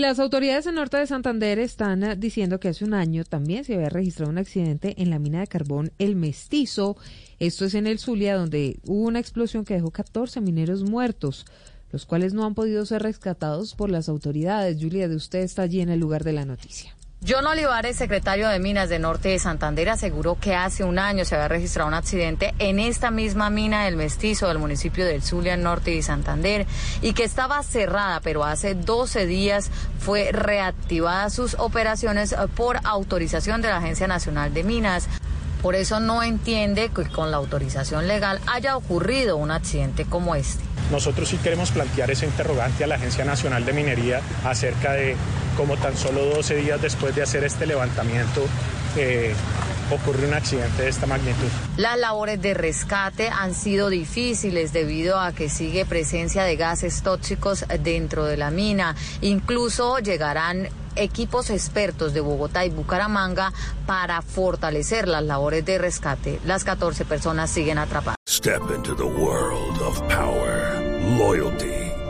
Las autoridades en norte de Santander están eh, diciendo que hace un año también se había registrado un accidente en la mina de carbón El Mestizo. Esto es en el Zulia, donde hubo una explosión que dejó 14 mineros muertos, los cuales no han podido ser rescatados por las autoridades. Julia, de usted está allí en el lugar de la noticia. John Olivares, secretario de Minas de Norte de Santander, aseguró que hace un año se había registrado un accidente en esta misma mina del Mestizo del municipio del Zulia, Norte de Santander, y que estaba cerrada, pero hace 12 días fue reactivada sus operaciones por autorización de la Agencia Nacional de Minas. Por eso no entiende que con la autorización legal haya ocurrido un accidente como este. Nosotros sí queremos plantear ese interrogante a la Agencia Nacional de Minería acerca de cómo tan solo 12 días después de hacer este levantamiento eh, ocurre un accidente de esta magnitud. Las labores de rescate han sido difíciles debido a que sigue presencia de gases tóxicos dentro de la mina. Incluso llegarán equipos expertos de Bogotá y Bucaramanga para fortalecer las labores de rescate. Las 14 personas siguen atrapadas. Step into the world of power, loyalty